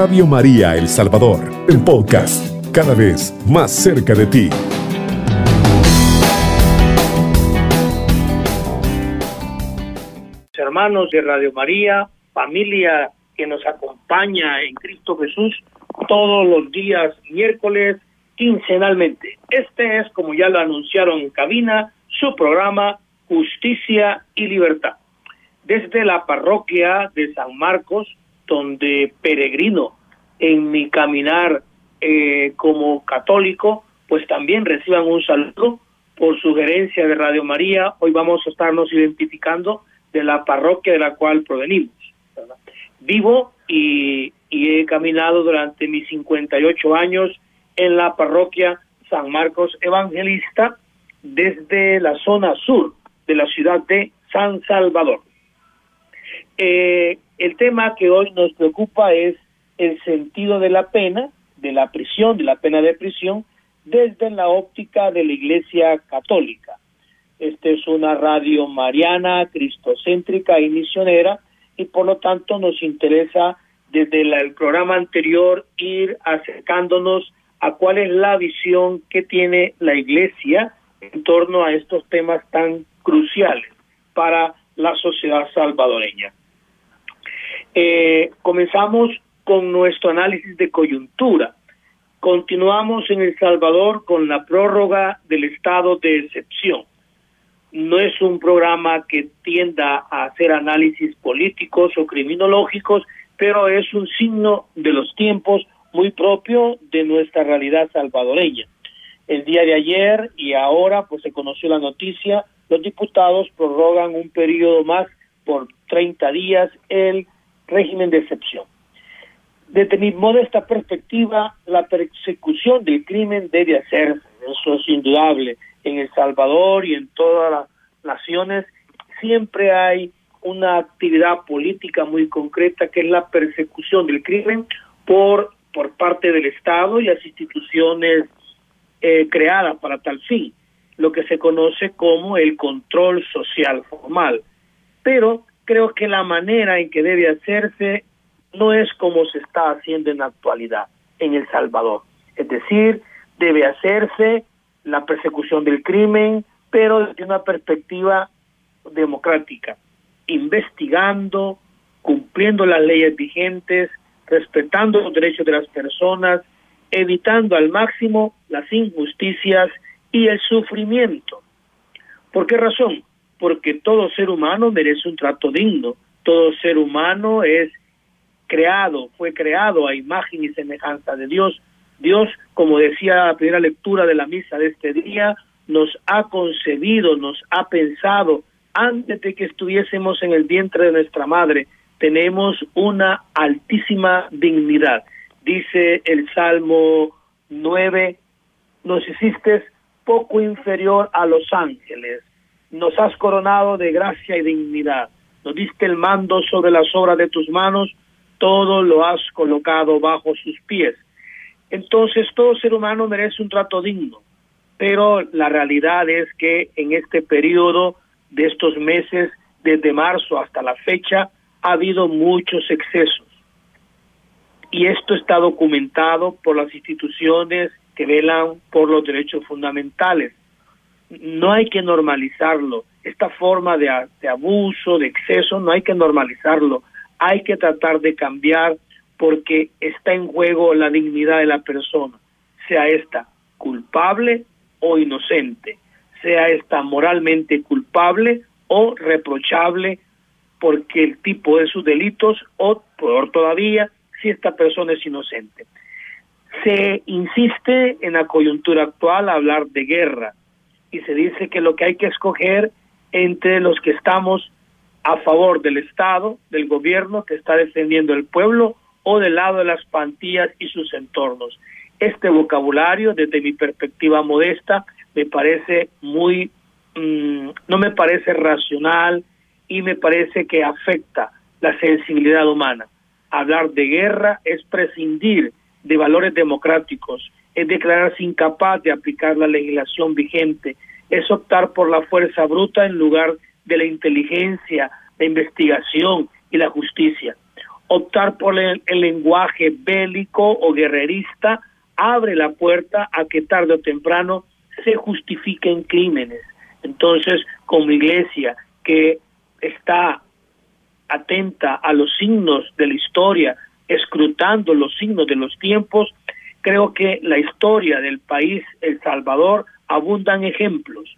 Radio María El Salvador, el podcast, cada vez más cerca de ti. Hermanos de Radio María, familia que nos acompaña en Cristo Jesús todos los días miércoles quincenalmente. Este es, como ya lo anunciaron en cabina, su programa Justicia y Libertad. Desde la parroquia de San Marcos, donde peregrino en mi caminar eh, como católico, pues también reciban un saludo por sugerencia de Radio María. Hoy vamos a estarnos identificando de la parroquia de la cual provenimos. Vivo y, he caminado durante mis 58 años en la parroquia San Marcos Evangelista desde la zona sur de la ciudad de San Salvador. Eh, el tema que hoy nos preocupa es el sentido de la pena, de la prisión, de la pena de prisión, desde la óptica de la Iglesia Católica. Esta es una radio mariana, cristocéntrica y misionera, y por lo tanto nos interesa desde el programa anterior ir acercándonos a cuál es la visión que tiene la Iglesia en torno a estos temas tan cruciales para la sociedad salvadoreña. Eh, comenzamos con nuestro análisis de coyuntura. Continuamos en El Salvador con la prórroga del estado de excepción. No es un programa que tienda a hacer análisis políticos o criminológicos, pero es un signo de los tiempos muy propio de nuestra realidad salvadoreña. El día de ayer y ahora pues se conoció la noticia, los diputados prorrogan un periodo más por 30 días el régimen de excepción. Desde mi modesta perspectiva, la persecución del crimen debe hacerse, eso es indudable. En El Salvador y en todas las naciones siempre hay una actividad política muy concreta que es la persecución del crimen por, por parte del Estado y las instituciones eh, creadas para tal fin, lo que se conoce como el control social formal. Pero creo que la manera en que debe hacerse no es como se está haciendo en la actualidad en El Salvador. Es decir, debe hacerse la persecución del crimen, pero desde una perspectiva democrática, investigando, cumpliendo las leyes vigentes, respetando los derechos de las personas, evitando al máximo las injusticias y el sufrimiento. ¿Por qué razón? porque todo ser humano merece un trato digno, todo ser humano es creado, fue creado a imagen y semejanza de Dios. Dios, como decía la primera lectura de la misa de este día, nos ha concebido, nos ha pensado, antes de que estuviésemos en el vientre de nuestra madre, tenemos una altísima dignidad. Dice el Salmo 9, nos hiciste poco inferior a los ángeles, nos has coronado de gracia y dignidad, nos diste el mando sobre las obras de tus manos, todo lo has colocado bajo sus pies. Entonces todo ser humano merece un trato digno, pero la realidad es que en este periodo de estos meses, desde marzo hasta la fecha, ha habido muchos excesos. Y esto está documentado por las instituciones que velan por los derechos fundamentales no hay que normalizarlo. Esta forma de, abuso, de exceso, no hay que normalizarlo. Hay que tratar de cambiar porque está en juego la dignidad de la persona, sea esta culpable o inocente, sea esta moralmente culpable o reprochable porque el tipo de sus delitos o, peor todavía, si esta persona es inocente. Se insiste en la coyuntura actual a hablar de guerra, y se dice que lo que hay que escoger entre los que estamos a favor del Estado, del gobierno que está defendiendo el pueblo o del lado de las pantillas y sus entornos. Este vocabulario, desde mi perspectiva modesta, me parece muy, mm, no me parece racional y me parece que afecta la sensibilidad humana. Hablar de guerra es prescindir de valores democráticos, es declararse incapaz de aplicar la legislación vigente, es optar por la fuerza bruta en lugar de la inteligencia, la investigación y la justicia. Optar por el, el lenguaje bélico o guerrerista abre la puerta a que tarde o temprano se justifiquen crímenes. Entonces, como iglesia que está atenta a los signos de la historia, escrutando los signos de los tiempos, creo que la historia del país El Salvador abundan ejemplos.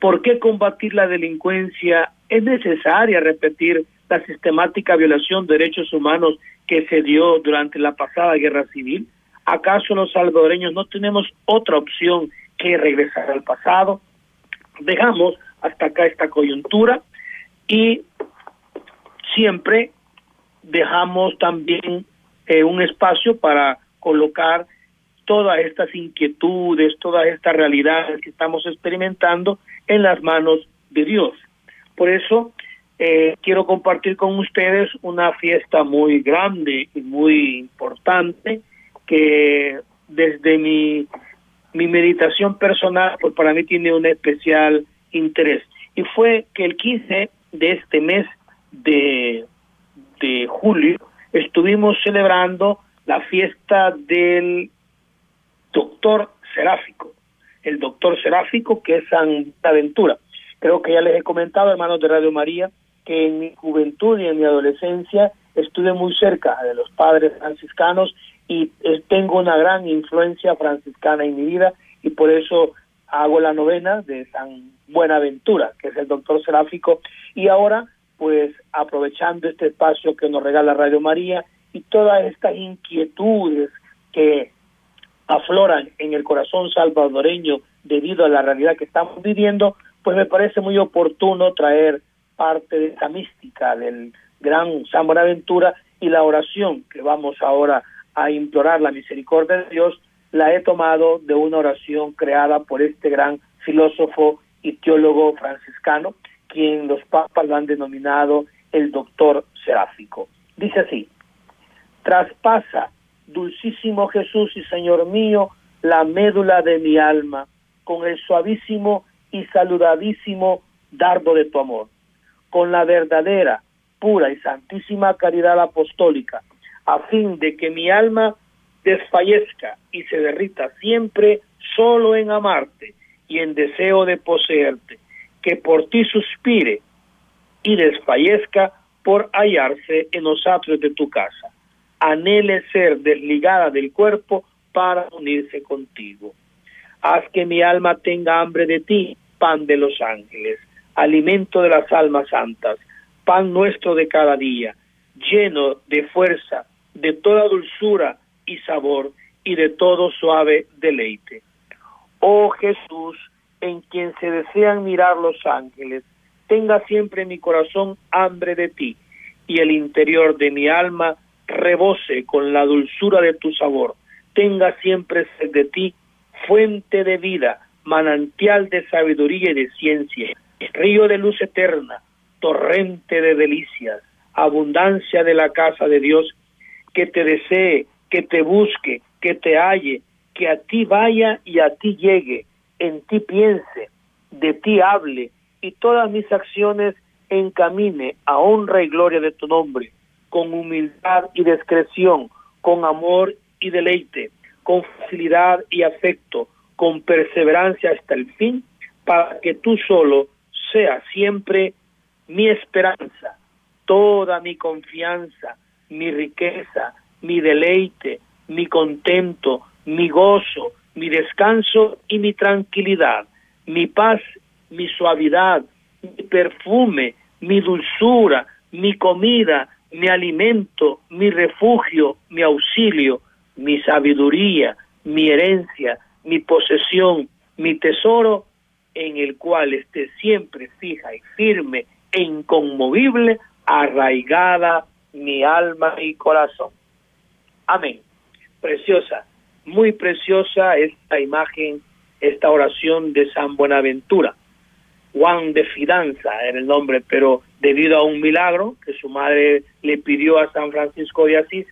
¿Por qué combatir la delincuencia? Es necesaria repetir la sistemática violación de derechos humanos que se dio durante la pasada guerra civil. ¿Acaso los salvadoreños no tenemos otra opción que regresar al pasado? Dejamos hasta acá esta coyuntura y siempre dejamos también eh, un espacio para colocar todas estas inquietudes, todas estas realidades que estamos experimentando en las manos de Dios. Por eso eh, quiero compartir con ustedes una fiesta muy grande y muy importante que desde mi, mi meditación personal, pues para mí tiene un especial interés. Y fue que el 15 de este mes de, de julio estuvimos celebrando la fiesta del doctor seráfico, el doctor seráfico que es San Aventura. Creo que ya les he comentado, hermanos de Radio María, que en mi juventud y en mi adolescencia estuve muy cerca de los padres franciscanos y tengo una gran influencia franciscana en mi vida y por eso hago la novena de San Buenaventura, que es el doctor seráfico, y ahora pues aprovechando este espacio que nos regala Radio María y todas estas inquietudes que afloran en el corazón salvadoreño debido a la realidad que estamos viviendo, pues me parece muy oportuno traer parte de esa mística del gran San Buenaventura y la oración que vamos ahora a implorar la misericordia de Dios, la he tomado de una oración creada por este gran filósofo y teólogo franciscano, quien los papas lo han denominado el doctor seráfico. Dice así, traspasa, dulcísimo Jesús y Señor mío, la médula de mi alma, con el suavísimo y saludadísimo dardo de tu amor, con la verdadera, pura y santísima caridad apostólica, a fin de que mi alma desfallezca y se derrita siempre solo en amarte y en deseo de poseerte, que por ti suspire y desfallezca por hallarse en los atrios de tu casa. Anhele ser desligada del cuerpo para unirse contigo. Haz que mi alma tenga hambre de ti, pan de los ángeles, alimento de las almas santas, pan nuestro de cada día, lleno de fuerza, de toda dulzura y sabor y de todo suave deleite. Oh Jesús, en quien se desean mirar los ángeles, tenga siempre mi corazón hambre de ti, y el interior de mi alma rebose con la dulzura de tu sabor. Tenga siempre sed de ti, fuente de vida, manantial de sabiduría y de ciencia, río de luz eterna, torrente de delicias, abundancia de la casa de Dios, que te desee, que te busque, que te halle, que a ti vaya y a ti llegue, en ti piense, de ti hable y todas mis acciones encamine a honra y gloria de tu nombre, con humildad y discreción, con amor y deleite, con facilidad y afecto, con perseverancia hasta el fin, para que tú solo seas siempre mi esperanza, toda mi confianza, mi riqueza, mi deleite, mi contento, mi gozo, mi descanso y mi tranquilidad, mi paz, mi suavidad, mi perfume, mi dulzura, mi comida, mi alimento, mi refugio, mi auxilio, mi sabiduría, mi herencia, mi posesión, mi tesoro, en el cual esté siempre fija y firme e inconmovible, arraigada mi alma y corazón. Amén. Preciosa muy preciosa esta imagen, esta oración de San Buenaventura. Juan de Fidanza era el nombre, pero debido a un milagro que su madre le pidió a San Francisco de Asís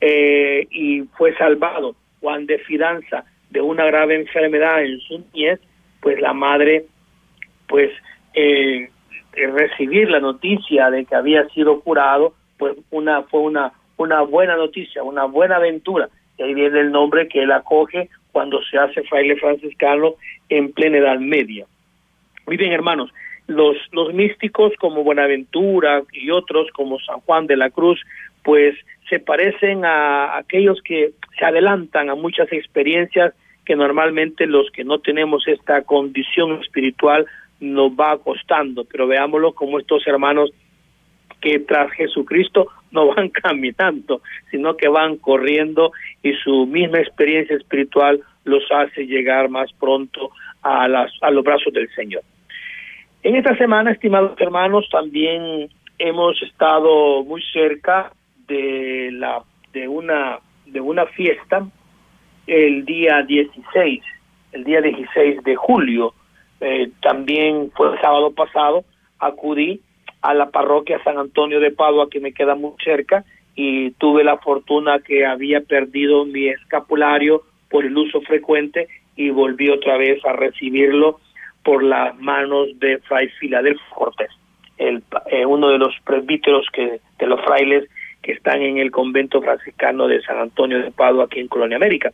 eh, y fue salvado Juan de Fidanza de una grave enfermedad en su niñez, pues la madre, pues eh, recibir la noticia de que había sido curado, pues una fue una una buena noticia, una buena aventura. Y ahí viene el nombre que él acoge cuando se hace fraile franciscano en plena Edad Media. Muy bien, hermanos, los, místicos como Buenaventura y otros como San Juan de la Cruz, pues se parecen a aquellos que se adelantan a muchas experiencias que normalmente los que no tenemos esta condición espiritual nos va costando, pero veámoslo como estos hermanos que tras Jesucristo no van caminando, sino que van corriendo y su misma experiencia espiritual los hace llegar más pronto a, las, a los brazos del Señor. En esta semana, estimados hermanos, también hemos estado muy cerca de la de una de una fiesta el día 16, el día 16 de julio, eh, también fue el sábado pasado, acudí a la parroquia San Antonio de Padua, que me queda muy cerca, y tuve la fortuna que había perdido mi escapulario por el uso frecuente y volví otra vez a recibirlo por las manos de Fray Filadelfo Cortés, el, eh, uno de los presbíteros que, de los frailes que están en el convento franciscano de San Antonio de Padua, aquí en Colonia América.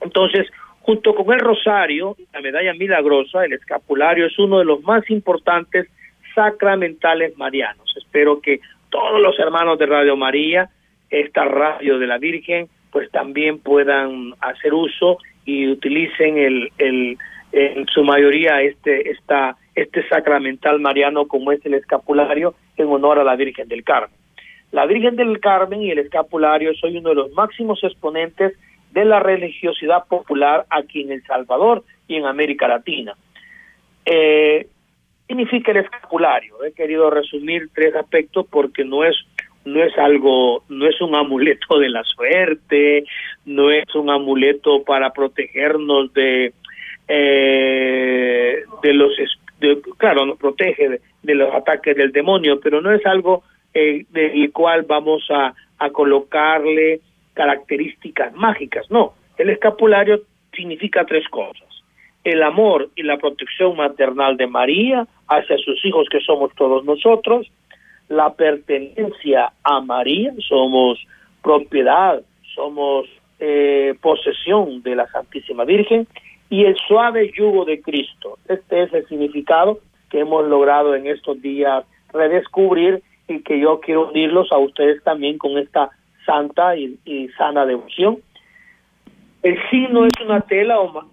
Entonces, junto con el rosario, la medalla milagrosa, el escapulario es uno de los más importantes sacramentales marianos. Espero que todos los hermanos de Radio María, esta radio de la Virgen, pues también puedan hacer uso y utilicen el, el, en su mayoría este, esta, este sacramental mariano como es el escapulario en honor a la Virgen del Carmen. La Virgen del Carmen y el escapulario soy uno de los máximos exponentes de la religiosidad popular aquí en El Salvador y en América Latina. Eh, significa el escapulario? He querido resumir tres aspectos porque no es no es algo, no es un amuleto de la suerte, no es un amuleto para protegernos de eh, de los claro nos protege de, los ataques del demonio, pero no es algo eh, del cual vamos a, a colocarle características mágicas, no, el escapulario significa tres cosas. El amor y la protección maternal de María hacia sus hijos que somos todos nosotros, la pertenencia a María, somos propiedad, somos eh, posesión de la Santísima Virgen y el suave yugo de Cristo. Este es el significado que hemos logrado en estos días redescubrir y que yo quiero unirlos a ustedes también con esta santa y, sana devoción. El signo es una tela o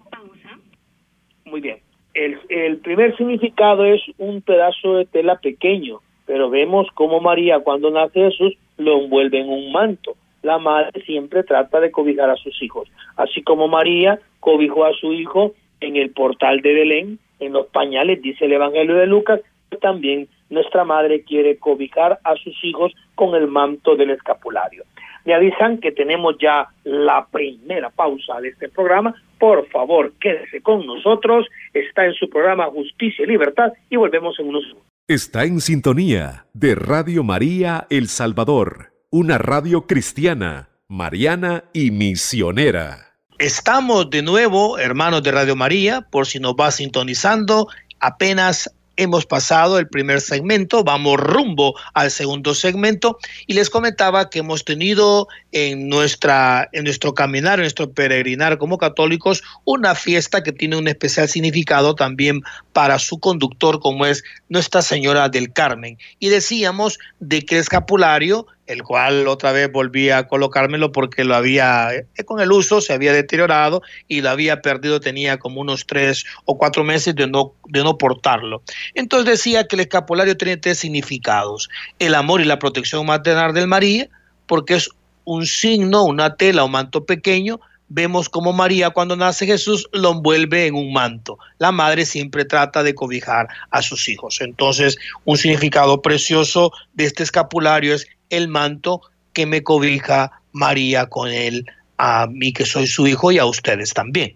muy bien. El, el primer significado es un pedazo de tela pequeño, pero vemos cómo María cuando nace Jesús lo envuelve en un manto. La madre siempre trata de cobijar a sus hijos, así como María cobijó a su hijo en el portal de Belén, en los pañales, dice el Evangelio de Lucas, también nuestra madre quiere cobijar a sus hijos con el manto del escapulario. Me avisan que tenemos ya la primera pausa de este programa. Por favor, quédese con nosotros. Está en su programa Justicia y Libertad y volvemos en unos. Está en sintonía de Radio María El Salvador, una radio cristiana, mariana y misionera. Estamos de nuevo, hermanos de Radio María, por si nos va sintonizando, apenas Hemos pasado el primer segmento, vamos rumbo al segundo segmento y les comentaba que hemos tenido en, nuestra, en nuestro caminar, en nuestro peregrinar como católicos, una fiesta que tiene un especial significado también para su conductor como es Nuestra Señora del Carmen. Y decíamos de que el escapulario el cual otra vez volví a colocármelo porque lo había, eh, con el uso se había deteriorado y lo había perdido, tenía como unos tres o cuatro meses de no, de no portarlo. Entonces decía que el escapulario tiene tres significados, el amor y la protección maternal del María, porque es un signo, una tela, un manto pequeño, vemos como María cuando nace Jesús lo envuelve en un manto. La madre siempre trata de cobijar a sus hijos. Entonces, un significado precioso de este escapulario es el manto que me cobija María con él, a mí que soy su hijo y a ustedes también.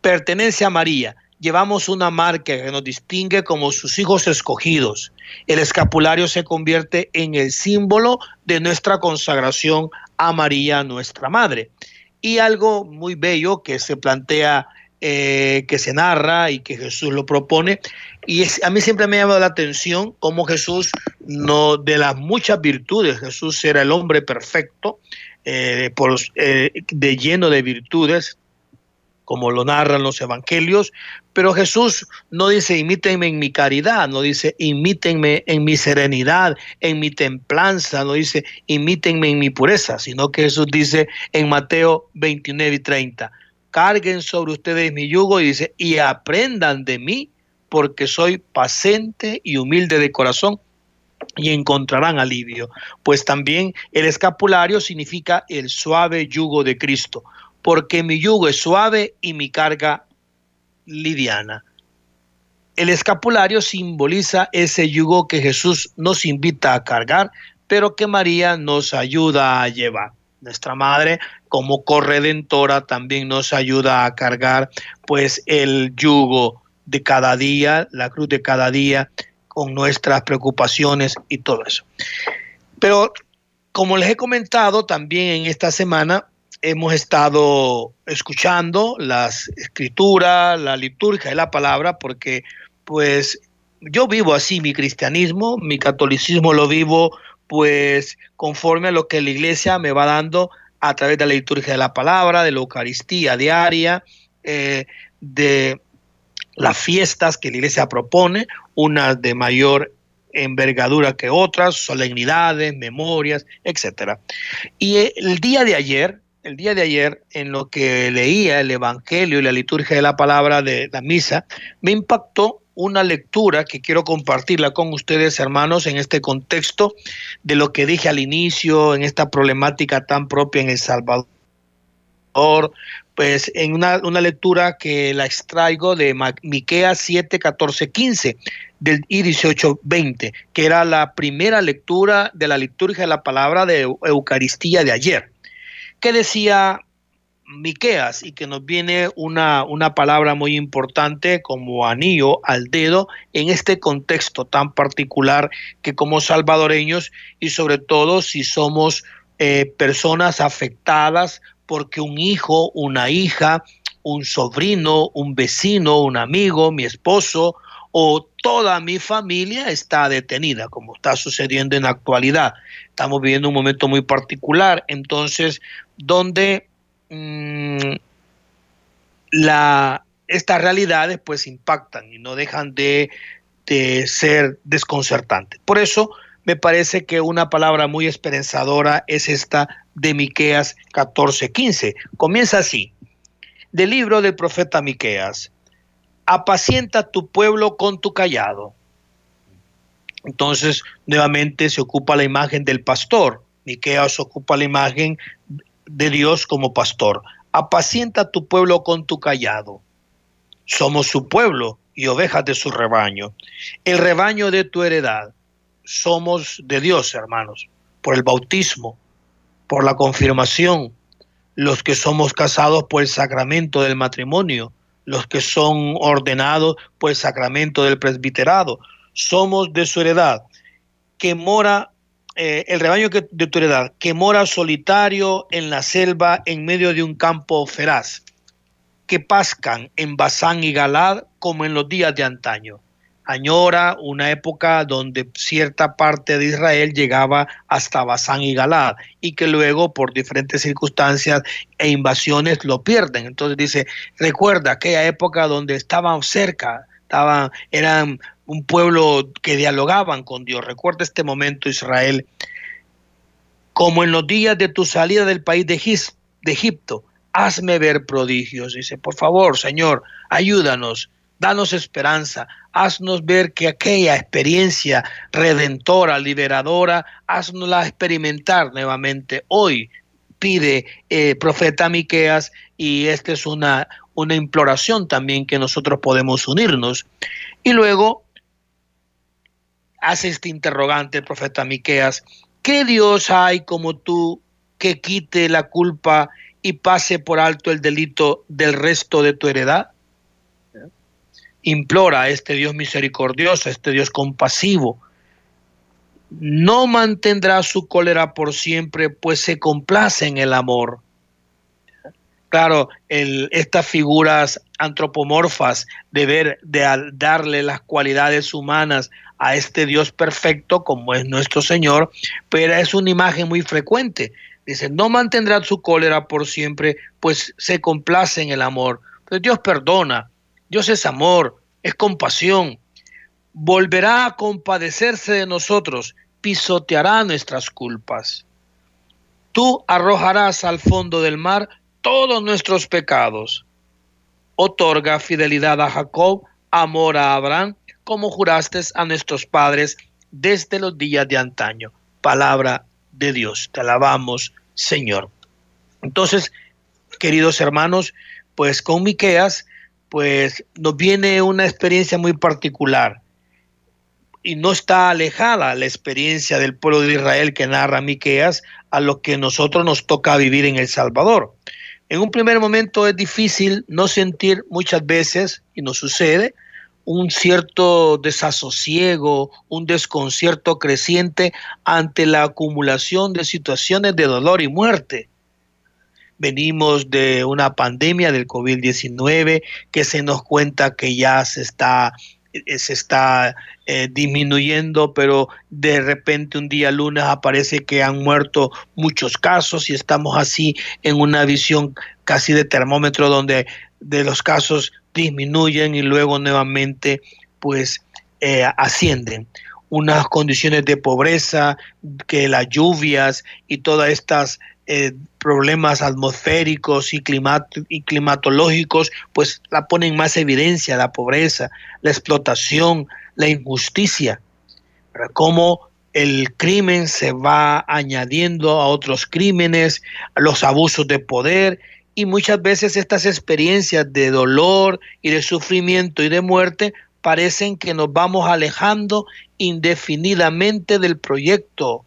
Pertenece a María. Llevamos una marca que nos distingue como sus hijos escogidos. El escapulario se convierte en el símbolo de nuestra consagración a María, nuestra Madre. Y algo muy bello que se plantea, eh, que se narra y que Jesús lo propone, y a mí siempre me ha llamado la atención cómo Jesús no de las muchas virtudes. Jesús era el hombre perfecto, eh, eh, de lleno de virtudes, como lo narran los evangelios, pero Jesús no dice imítenme en mi caridad, no dice imítenme en mi serenidad, en mi templanza, no dice imítenme en mi pureza, sino que Jesús dice en Mateo 29 y 30, carguen sobre ustedes mi yugo y dice, y aprendan de mí, porque soy paciente y humilde de corazón y encontrarán alivio, pues también el escapulario significa el suave yugo de Cristo porque mi yugo es suave y mi carga liviana. El escapulario simboliza ese yugo que Jesús nos invita a cargar, pero que María nos ayuda a llevar. Nuestra madre, como corredentora, también nos ayuda a cargar pues el yugo de cada día, la cruz de cada día, con nuestras preocupaciones y todo eso. Pero como les he comentado también en esta semana, hemos estado escuchando las escrituras, la liturgia de la palabra, porque pues yo vivo así mi cristianismo, mi catolicismo lo vivo pues conforme a lo que la iglesia me va dando a través de la liturgia de la palabra, de la Eucaristía diaria, eh, de las fiestas que la iglesia propone, unas de mayor envergadura que otras, solemnidades, memorias, etcétera. Y el día de ayer, el día de ayer, en lo que leía el Evangelio y la liturgia de la palabra de la misa, me impactó una lectura que quiero compartirla con ustedes, hermanos, en este contexto de lo que dije al inicio, en esta problemática tan propia en El Salvador, pues en una, una lectura que la extraigo de Miqueas 7, 14, 15 del, y 18, 20, que era la primera lectura de la liturgia de la palabra de Eucaristía de ayer. ¿Qué decía Miqueas y que nos viene una, una palabra muy importante como anillo al dedo en este contexto tan particular que como salvadoreños y sobre todo si somos eh, personas afectadas porque un hijo, una hija, un sobrino, un vecino, un amigo, mi esposo o toda mi familia está detenida, como está sucediendo en la actualidad. Estamos viviendo un momento muy particular. Entonces, donde mm, la, estas realidades pues impactan y no dejan de, de ser desconcertantes. Por eso me parece que una palabra muy esperanzadora es esta de Miqueas 14:15. Comienza así: del libro del profeta Miqueas. Apacienta tu pueblo con tu callado. Entonces, nuevamente se ocupa la imagen del pastor. Miqueas ocupa la imagen de Dios como pastor. Apacienta tu pueblo con tu callado. Somos su pueblo y ovejas de su rebaño. El rebaño de tu heredad. Somos de Dios, hermanos, por el bautismo, por la confirmación, los que somos casados por el sacramento del matrimonio, los que son ordenados por el sacramento del presbiterado. Somos de su heredad, que mora eh, el rebaño de tu heredad, que mora solitario en la selva en medio de un campo feraz, que pascan en Bazán y Galad como en los días de antaño. Añora una época donde cierta parte de Israel llegaba hasta Bazán y Galad y que luego por diferentes circunstancias e invasiones lo pierden. Entonces dice, recuerda aquella época donde estaban cerca, estaban, eran un pueblo que dialogaban con Dios. Recuerda este momento, Israel, como en los días de tu salida del país de, de Egipto, hazme ver prodigios. Dice, por favor, Señor, ayúdanos, danos esperanza, haznos ver que aquella experiencia redentora, liberadora, haznosla experimentar nuevamente hoy. Pide eh, profeta Miqueas y esta es una, una imploración también que nosotros podemos unirnos. Y luego hace este interrogante profeta Miqueas, ¿qué Dios hay como tú que quite la culpa y pase por alto el delito del resto de tu heredad? Implora a este Dios misericordioso, a este Dios compasivo. No mantendrá su cólera por siempre, pues se complace en el amor. Claro, estas figuras antropomorfas de ver, de darle las cualidades humanas a este Dios perfecto como es nuestro Señor, pero es una imagen muy frecuente. Dice, no mantendrá su cólera por siempre, pues se complace en el amor. Pero Dios perdona, Dios es amor, es compasión. Volverá a compadecerse de nosotros, pisoteará nuestras culpas. Tú arrojarás al fondo del mar todos nuestros pecados. Otorga fidelidad a Jacob, amor a Abraham, como juraste a nuestros padres desde los días de antaño. Palabra de Dios. Te alabamos, Señor. Entonces, queridos hermanos, pues con Miqueas, pues nos viene una experiencia muy particular y no está alejada la experiencia del pueblo de Israel que narra Miqueas a lo que nosotros nos toca vivir en El Salvador. En un primer momento es difícil no sentir muchas veces, y nos sucede, un cierto desasosiego, un desconcierto creciente ante la acumulación de situaciones de dolor y muerte. Venimos de una pandemia del COVID-19 que se nos cuenta que ya se está, se está eh, disminuyendo, pero de repente un día lunes aparece que han muerto muchos casos y estamos así en una visión casi de termómetro donde de los casos disminuyen y luego nuevamente pues eh, ascienden. Unas condiciones de pobreza, que las lluvias y todas estas eh, problemas atmosféricos y, y climatológicos, pues la ponen más evidencia, la pobreza, la explotación, la injusticia, cómo el crimen se va añadiendo a otros crímenes, los abusos de poder y muchas veces estas experiencias de dolor y de sufrimiento y de muerte parecen que nos vamos alejando indefinidamente del proyecto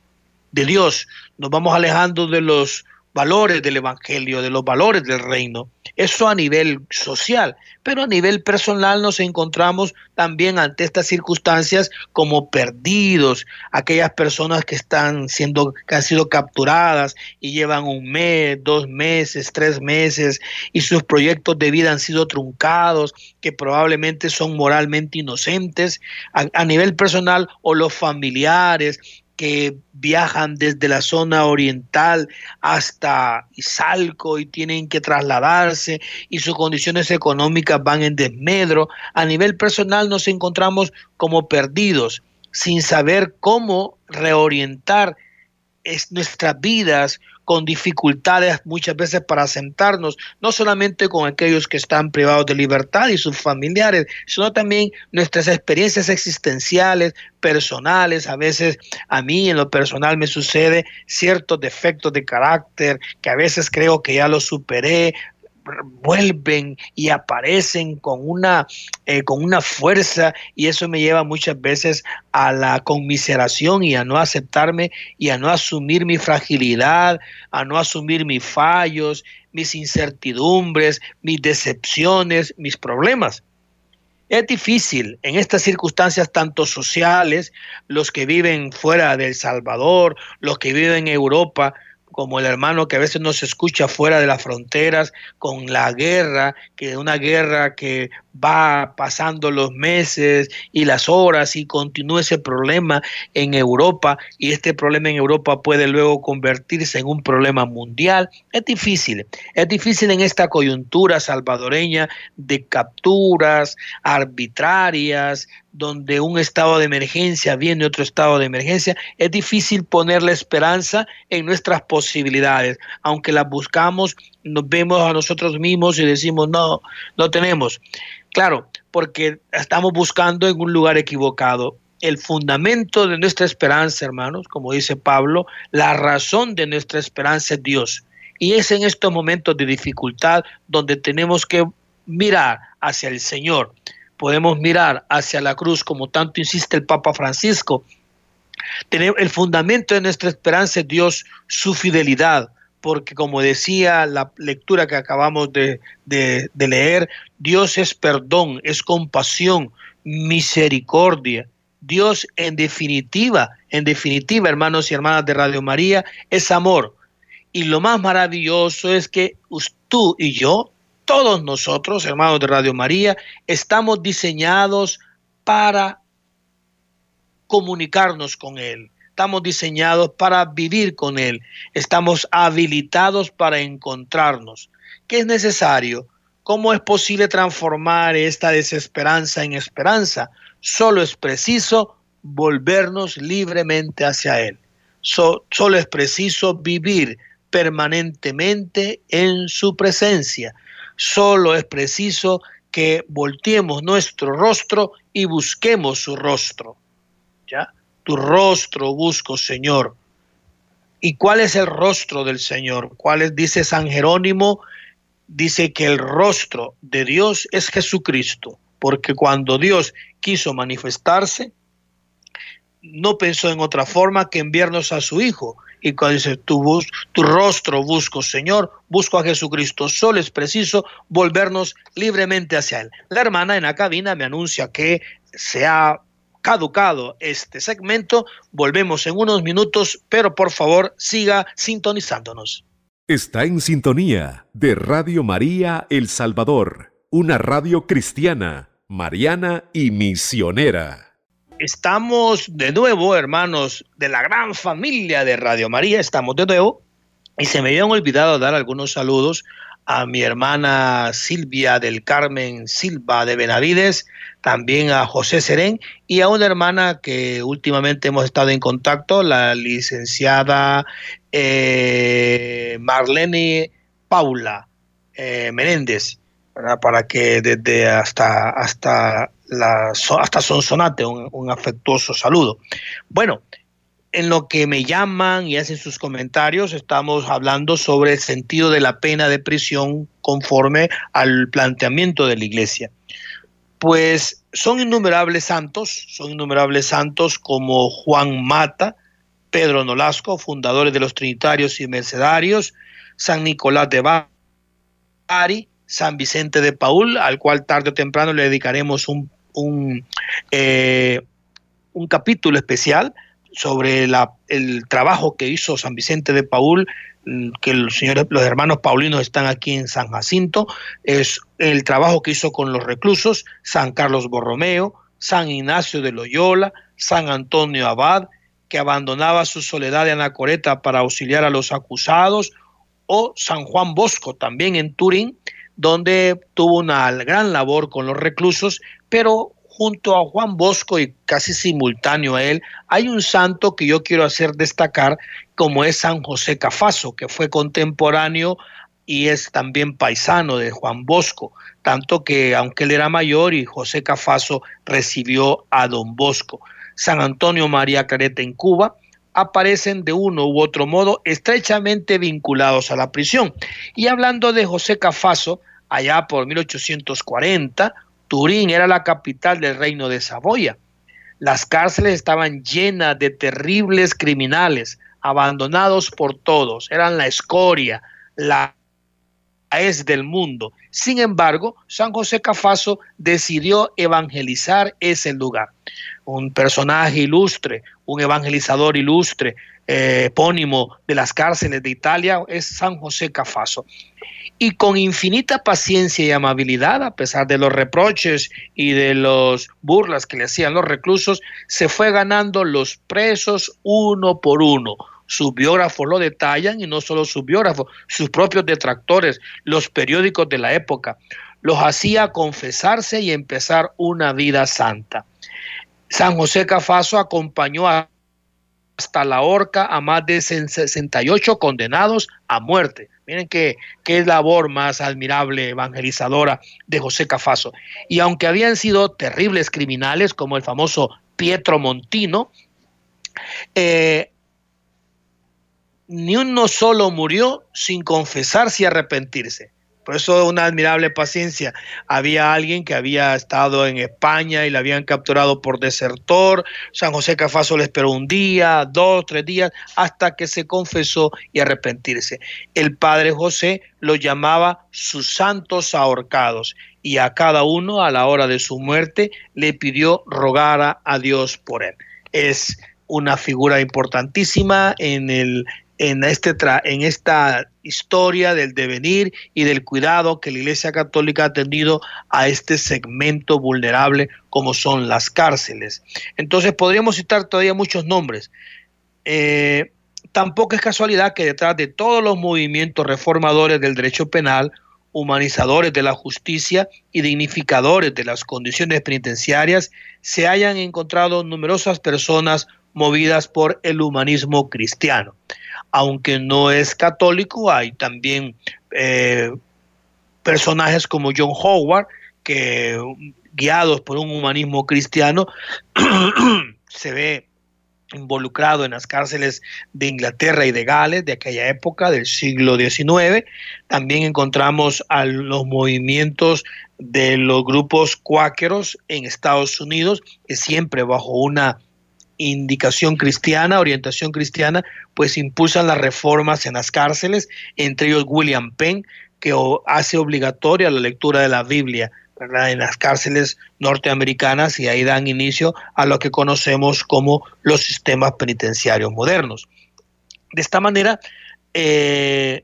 de Dios, nos vamos alejando de los valores del Evangelio, de los valores del reino. Eso a nivel social, pero a nivel personal nos encontramos también ante estas circunstancias como perdidos, aquellas personas que están siendo, que han sido capturadas y llevan un mes, dos meses, tres meses y sus proyectos de vida han sido truncados, que probablemente son moralmente inocentes a, a nivel personal o los familiares que viajan desde la zona oriental hasta Izalco y tienen que trasladarse y sus condiciones económicas van en desmedro. A nivel personal nos encontramos como perdidos, sin saber cómo reorientar nuestras vidas con dificultades muchas veces para sentarnos, no solamente con aquellos que están privados de libertad y sus familiares, sino también nuestras experiencias existenciales, personales. A veces a mí en lo personal me sucede ciertos defectos de carácter que a veces creo que ya los superé, vuelven y aparecen con una, eh, con una fuerza y eso me lleva muchas veces a la conmiseración y a no aceptarme y a no asumir mi fragilidad, a no asumir mis fallos, mis incertidumbres, mis decepciones, mis problemas. Es difícil en estas circunstancias tanto sociales, los que viven fuera de El Salvador, los que viven en Europa, como el hermano que a veces no se escucha fuera de las fronteras, con la guerra, que es una guerra que va pasando los meses y las horas y continúa ese problema en Europa y este problema en Europa puede luego convertirse en un problema mundial. Es difícil, es difícil en esta coyuntura salvadoreña de capturas arbitrarias, donde un estado de emergencia viene otro estado de emergencia, es difícil poner la esperanza en nuestras posibilidades. Aunque las buscamos, nos vemos a nosotros mismos y decimos, no, no tenemos. Claro, porque estamos buscando en un lugar equivocado. El fundamento de nuestra esperanza, hermanos, como dice Pablo, la razón de nuestra esperanza es Dios. Y es en estos momentos de dificultad donde tenemos que mirar hacia el Señor. Podemos mirar hacia la cruz, como tanto insiste el Papa Francisco. El fundamento de nuestra esperanza es Dios, su fidelidad, porque como decía la lectura que acabamos de, leer, Dios es perdón, es compasión, misericordia. Dios en definitiva, en definitiva, hermanos y hermanas de Radio María, es amor. Y lo más maravilloso es que tú y yo todos nosotros, hermanos de Radio María, estamos diseñados para comunicarnos con Él. Estamos diseñados para vivir con Él. Estamos habilitados para encontrarnos. ¿Qué es necesario? ¿Cómo es posible transformar esta desesperanza en esperanza? Solo es preciso volvernos libremente hacia Él. solo es preciso vivir permanentemente en su presencia. Solo es preciso que volteemos nuestro rostro y busquemos su rostro. ¿Ya? Tu rostro busco, Señor. ¿Y cuál es el rostro del Señor? ¿Cuál es? Dice San Jerónimo, dice que el rostro de Dios es Jesucristo, porque cuando Dios quiso manifestarse, no pensó en otra forma que enviarnos a su Hijo. Y cuando dice, tu, tu rostro busco, Señor, busco a Jesucristo, solo es preciso volvernos libremente hacia Él. La hermana en la cabina me anuncia que se ha caducado este segmento. Volvemos en unos minutos, pero por favor siga sintonizándonos. Está en sintonía de Radio María El Salvador, una radio cristiana, mariana y misionera. Estamos de nuevo, hermanos de la gran familia de Radio María, estamos de nuevo. Y se me habían olvidado dar algunos saludos a mi hermana Silvia del Carmen Silva de Benavides, también a José Serén y a una hermana que últimamente hemos estado en contacto, la licenciada eh, Marlene Paula eh, Menéndez, para que desde hasta, hasta hasta Sonsonate, un, un afectuoso saludo. Bueno, en lo que me llaman y hacen sus comentarios, estamos hablando sobre el sentido de la pena de prisión conforme al planteamiento de la Iglesia. Pues son innumerables santos, son innumerables santos como Juan Mata, Pedro Nolasco, fundadores de los Trinitarios y Mercedarios, San Nicolás de Bari, San Vicente de Paul, al cual tarde o temprano le dedicaremos un un, eh, capítulo especial sobre el trabajo que hizo San Vicente de Paul, mm, que los, señores, los hermanos paulinos están aquí en San Jacinto, es el trabajo que hizo con los reclusos, San Carlos Borromeo, San Ignacio de Loyola, San Antonio Abad, que abandonaba su soledad de Anacoreta para auxiliar a los acusados, o San Juan Bosco, también en Turín, donde tuvo una gran labor con los reclusos, pero junto a Juan Bosco y casi simultáneo a él, hay un santo que yo quiero hacer destacar, como es San José Cafaso, que fue contemporáneo y es también paisano de Juan Bosco, tanto que aunque él era mayor y José Cafaso recibió a don Bosco. San Antonio María Careta en Cuba, aparecen de uno u otro modo estrechamente vinculados a la prisión. Y hablando de José Cafaso, allá por 1840, Turín era la capital del reino de Saboya. Las cárceles estaban llenas de terribles criminales, abandonados por todos, eran la escoria, la es del mundo. Sin embargo, San José Cafaso decidió evangelizar ese lugar. Un personaje ilustre, un evangelizador ilustre, eh, epónimo de las cárceles de Italia, es San José Cafaso. Y con infinita paciencia y amabilidad, a pesar de los reproches y de los burlas que le hacían los reclusos, se fue ganando los presos uno por uno sus biógrafos lo detallan y no solo sus biógrafos, sus propios detractores, los periódicos de la época. Los hacía confesarse y empezar una vida santa. San José Cafaso acompañó hasta la horca a más de 68 condenados a muerte. Miren qué, qué labor más admirable evangelizadora de José Cafaso. Y aunque habían sido terribles criminales como el famoso Pietro Montino, eh, ni uno solo murió sin confesarse y arrepentirse. Por eso una admirable paciencia. Había alguien que había estado en España y le habían capturado por desertor. San José Cafaso le esperó un día, dos, tres días, hasta que se confesó y arrepentirse. El padre José lo llamaba sus santos ahorcados y a cada uno a la hora de su muerte le pidió rogar a Dios por él. Es una figura importantísima en el en, este en esta historia del devenir y del cuidado que la Iglesia Católica ha tenido a este segmento vulnerable como son las cárceles. Entonces podríamos citar todavía muchos nombres. Eh, tampoco es casualidad que detrás de todos los movimientos reformadores del derecho penal, humanizadores de la justicia y dignificadores de las condiciones penitenciarias, se hayan encontrado numerosas personas movidas por el humanismo cristiano aunque no es católico, hay también eh, personajes como John Howard, que guiados por un humanismo cristiano, se ve involucrado en las cárceles de Inglaterra y de Gales de aquella época, del siglo XIX. También encontramos a los movimientos de los grupos cuáqueros en Estados Unidos, que siempre bajo una indicación cristiana, orientación cristiana, pues impulsan las reformas en las cárceles, entre ellos William Penn, que hace obligatoria la lectura de la Biblia en las cárceles norteamericanas y ahí dan inicio a lo que conocemos como los sistemas penitenciarios modernos. De esta manera, eh,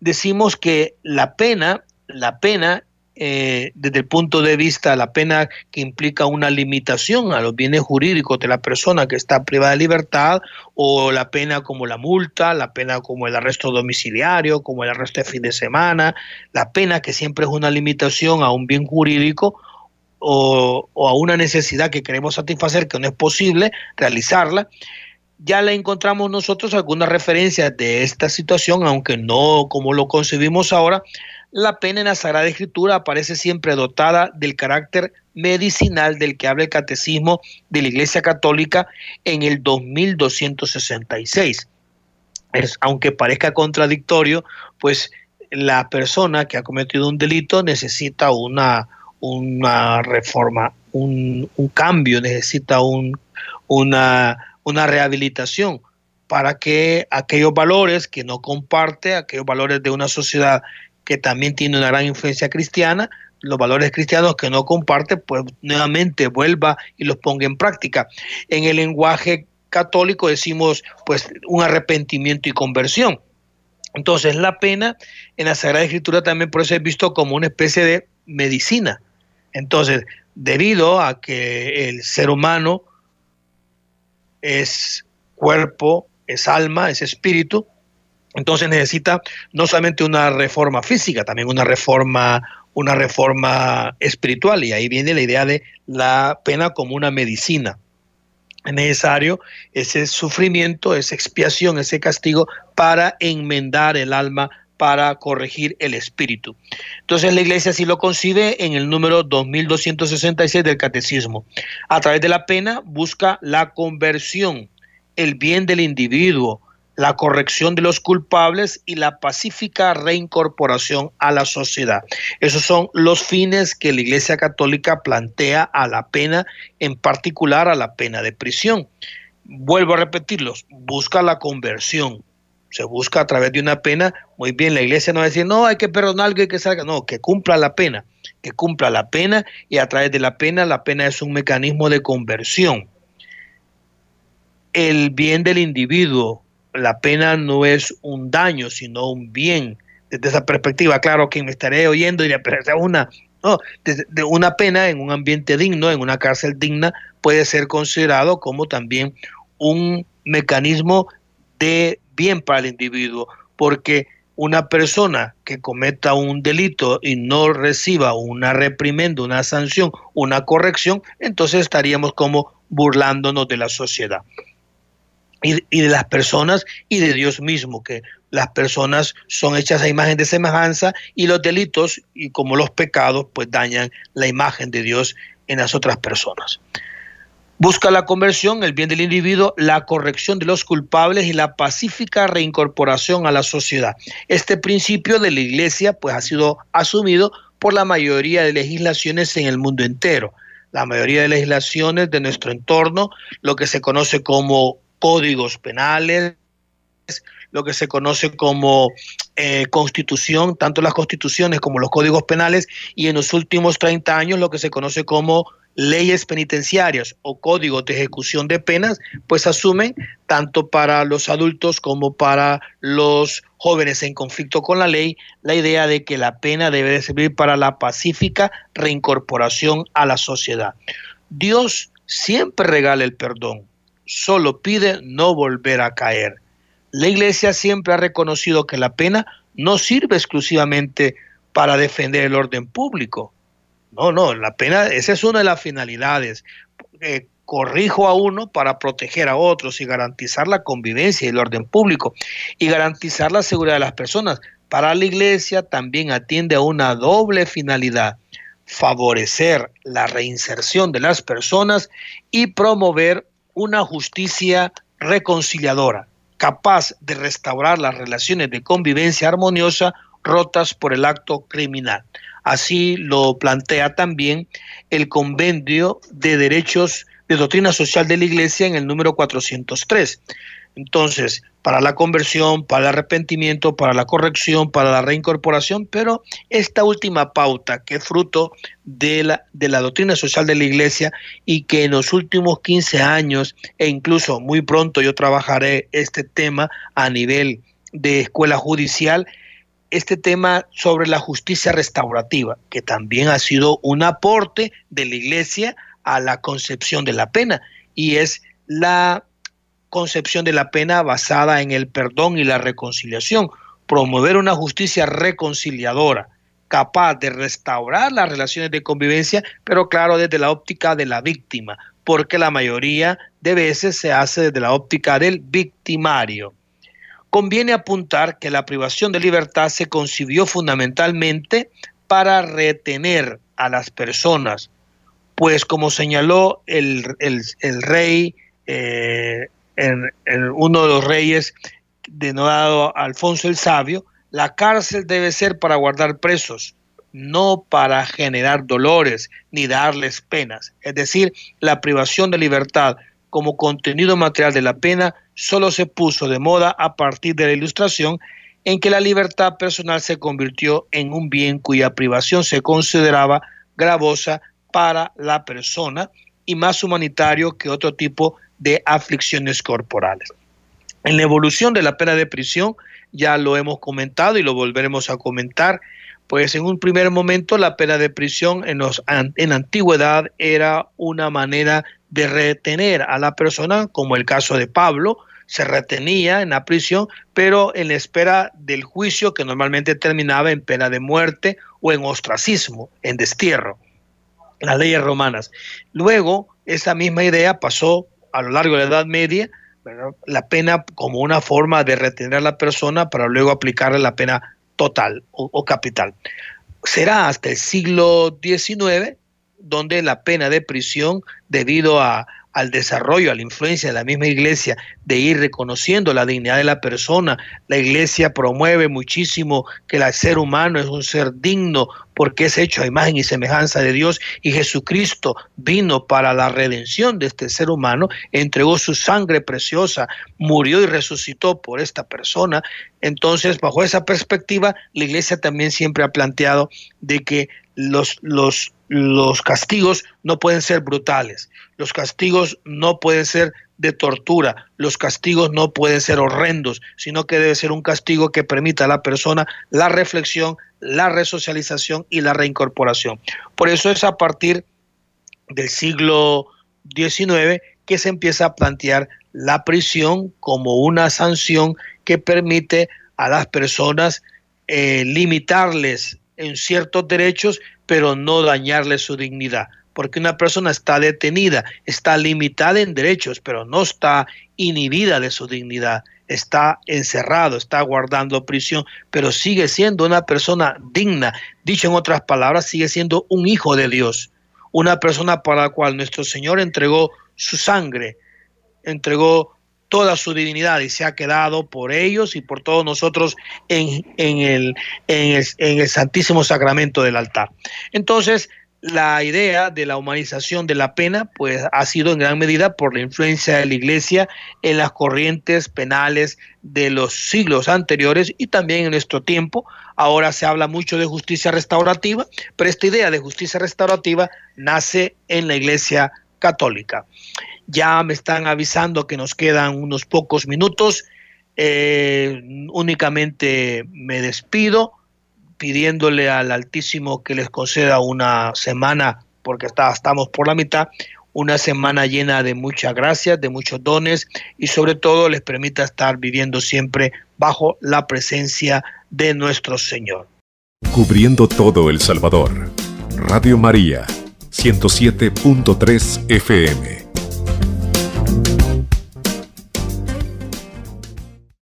decimos que la pena, la pena eh, desde el punto de vista de la pena que implica una limitación a los bienes jurídicos de la persona que está privada de libertad, o la pena como la multa, la pena como el arresto domiciliario, como el arresto de fin de semana, la pena que siempre es una limitación a un bien jurídico o, o a una necesidad que queremos satisfacer que no es posible realizarla. Ya le encontramos nosotros algunas referencias de esta situación, aunque no como lo concebimos ahora, la pena en la Sagrada Escritura aparece siempre dotada del carácter medicinal del que habla el Catecismo de la Iglesia Católica en el 2266. Es, aunque parezca contradictorio, pues la persona que ha cometido un delito necesita una, una reforma, un, cambio, necesita un, una, una rehabilitación para que aquellos valores que no comparte, aquellos valores de una sociedad que también tiene una gran influencia cristiana, los valores cristianos que no comparte, pues nuevamente vuelva y los ponga en práctica. En el lenguaje católico decimos pues un arrepentimiento y conversión. Entonces la pena en la Sagrada Escritura también puede ser visto como una especie de medicina. Entonces, debido a que el ser humano es cuerpo, es alma, es espíritu, entonces necesita no solamente una reforma física, también una reforma, una reforma espiritual. Y ahí viene la idea de la pena como una medicina. Es necesario ese sufrimiento, esa expiación, ese castigo para enmendar el alma, para corregir el espíritu. Entonces la iglesia así lo concibe en el número 2266 del catecismo. A través de la pena busca la conversión, el bien del individuo, la corrección de los culpables y la pacífica reincorporación a la sociedad. Esos son los fines que la Iglesia Católica plantea a la pena, en particular a la pena de prisión. Vuelvo a repetirlos, busca la conversión. Se busca a través de una pena, muy bien, la iglesia no va a decir, no, hay que perdonar que salga, no, que cumpla la pena, que cumpla la pena y a través de la pena, la pena es un mecanismo de conversión. El bien del individuo, la pena no es un daño, sino un bien. Desde esa perspectiva, claro que me estaré oyendo y le una, pena en un ambiente digno, en una cárcel digna, puede ser considerado como también un mecanismo de bien para el individuo, porque una persona que cometa un delito y no reciba una reprimenda, una sanción, una corrección, entonces estaríamos como burlándonos de la sociedad y, de las personas y de Dios mismo, que las personas son hechas a imagen de semejanza y los delitos y como los pecados pues dañan la imagen de Dios en las otras personas. Busca la conversión, el bien del individuo, la corrección de los culpables y la pacífica reincorporación a la sociedad. Este principio de la Iglesia pues ha sido asumido por la mayoría de legislaciones en el mundo entero. La mayoría de legislaciones de nuestro entorno, lo que se conoce como códigos penales, lo que se conoce como eh, constitución, tanto las constituciones como los códigos penales, y en los últimos 30 años lo que se conoce como leyes penitenciarias o códigos de ejecución de penas, pues asumen tanto para los adultos como para los jóvenes en conflicto con la ley la idea de que la pena debe servir para la pacífica reincorporación a la sociedad. Dios siempre regala el perdón, solo pide no volver a caer. La Iglesia siempre ha reconocido que la pena no sirve exclusivamente para defender el orden público, no, no, la pena, esa es una de las finalidades. Eh, corrijo a uno para proteger a otros y garantizar la convivencia y el orden público y garantizar la seguridad de las personas. Para la iglesia también atiende a una doble finalidad, favorecer la reinserción de las personas y promover una justicia reconciliadora, capaz de restaurar las relaciones de convivencia armoniosa rotas por el acto criminal. Así lo plantea también el Convenio de Derechos de Doctrina Social de la Iglesia en el número 403. Entonces, para la conversión, para el arrepentimiento, para la corrección, para la reincorporación, pero esta última pauta, que es fruto de la, de la doctrina social de la Iglesia y que en los últimos 15 años, e incluso muy pronto yo trabajaré este tema a nivel de escuela judicial, este tema sobre la justicia restaurativa, que también ha sido un aporte de la Iglesia a la concepción de la pena, y es la concepción de la pena basada en el perdón y la reconciliación, promover una justicia reconciliadora, capaz de restaurar las relaciones de convivencia, pero claro, desde la óptica de la víctima, porque la mayoría de veces se hace desde la óptica del victimario. Conviene apuntar que la privación de libertad se concibió fundamentalmente para retener a las personas, pues como señaló el, rey, eh, uno de los reyes denominado Alfonso el Sabio, la cárcel debe ser para guardar presos, no para generar dolores ni darles penas. Es decir, la privación de libertad como contenido material de la pena solo se puso de moda a partir de la ilustración en que la libertad personal se convirtió en un bien cuya privación se consideraba gravosa para la persona y más humanitario que otro tipo de aflicciones corporales. En la evolución de la pena de prisión, ya lo hemos comentado y lo volveremos a comentar, pues en un primer momento la pena de prisión en, los, en antigüedad era una manera de retener a la persona, como el caso de Pablo, se retenía en la prisión, pero en la espera del juicio que normalmente terminaba en pena de muerte o en ostracismo, en destierro, las leyes romanas. Luego, esa misma idea pasó a lo largo de la Edad Media, la pena como una forma de retener a la persona para luego aplicarle la pena total o, o capital. Será hasta el siglo XIX donde la pena de prisión, debido a, al desarrollo, a la influencia de la misma iglesia, de ir reconociendo la dignidad de la persona. La iglesia promueve muchísimo que el ser humano es un ser digno porque es hecho a imagen y semejanza de Dios y Jesucristo vino para la redención de este ser humano, entregó su sangre preciosa, murió y resucitó por esta persona. Entonces, bajo esa perspectiva, la iglesia también siempre ha planteado de que los, los los castigos no pueden ser brutales, los castigos no pueden ser de tortura, los castigos no pueden ser horrendos, sino que debe ser un castigo que permita a la persona la reflexión, la resocialización y la reincorporación. Por eso es a partir del siglo XIX que se empieza a plantear la prisión como una sanción que permite a las personas eh, limitarles en ciertos derechos pero no dañarle su dignidad. Porque una persona está detenida, está limitada en derechos, pero no está inhibida de su dignidad. Está encerrado, está guardando prisión, pero sigue siendo una persona digna. Dicho en otras palabras, sigue siendo un hijo de Dios. Una persona para la cual nuestro Señor entregó su sangre, entregó toda su divinidad y se ha quedado por ellos y por todos nosotros en, el, en, el, Santísimo Sacramento del altar. Entonces, la idea de la humanización de la pena pues ha sido en gran medida por la influencia de la iglesia en las corrientes penales de los siglos anteriores y también en nuestro tiempo. Ahora se habla mucho de justicia restaurativa, pero esta idea de justicia restaurativa nace en la iglesia católica. Ya me están avisando que nos quedan unos pocos minutos. Eh, únicamente me despido pidiéndole al Altísimo que les conceda una semana, porque está, estamos por la mitad, una semana llena de muchas gracias, de muchos dones y sobre todo les permita estar viviendo siempre bajo la presencia de nuestro Señor. Cubriendo todo El Salvador. Radio María, 107.3 FM.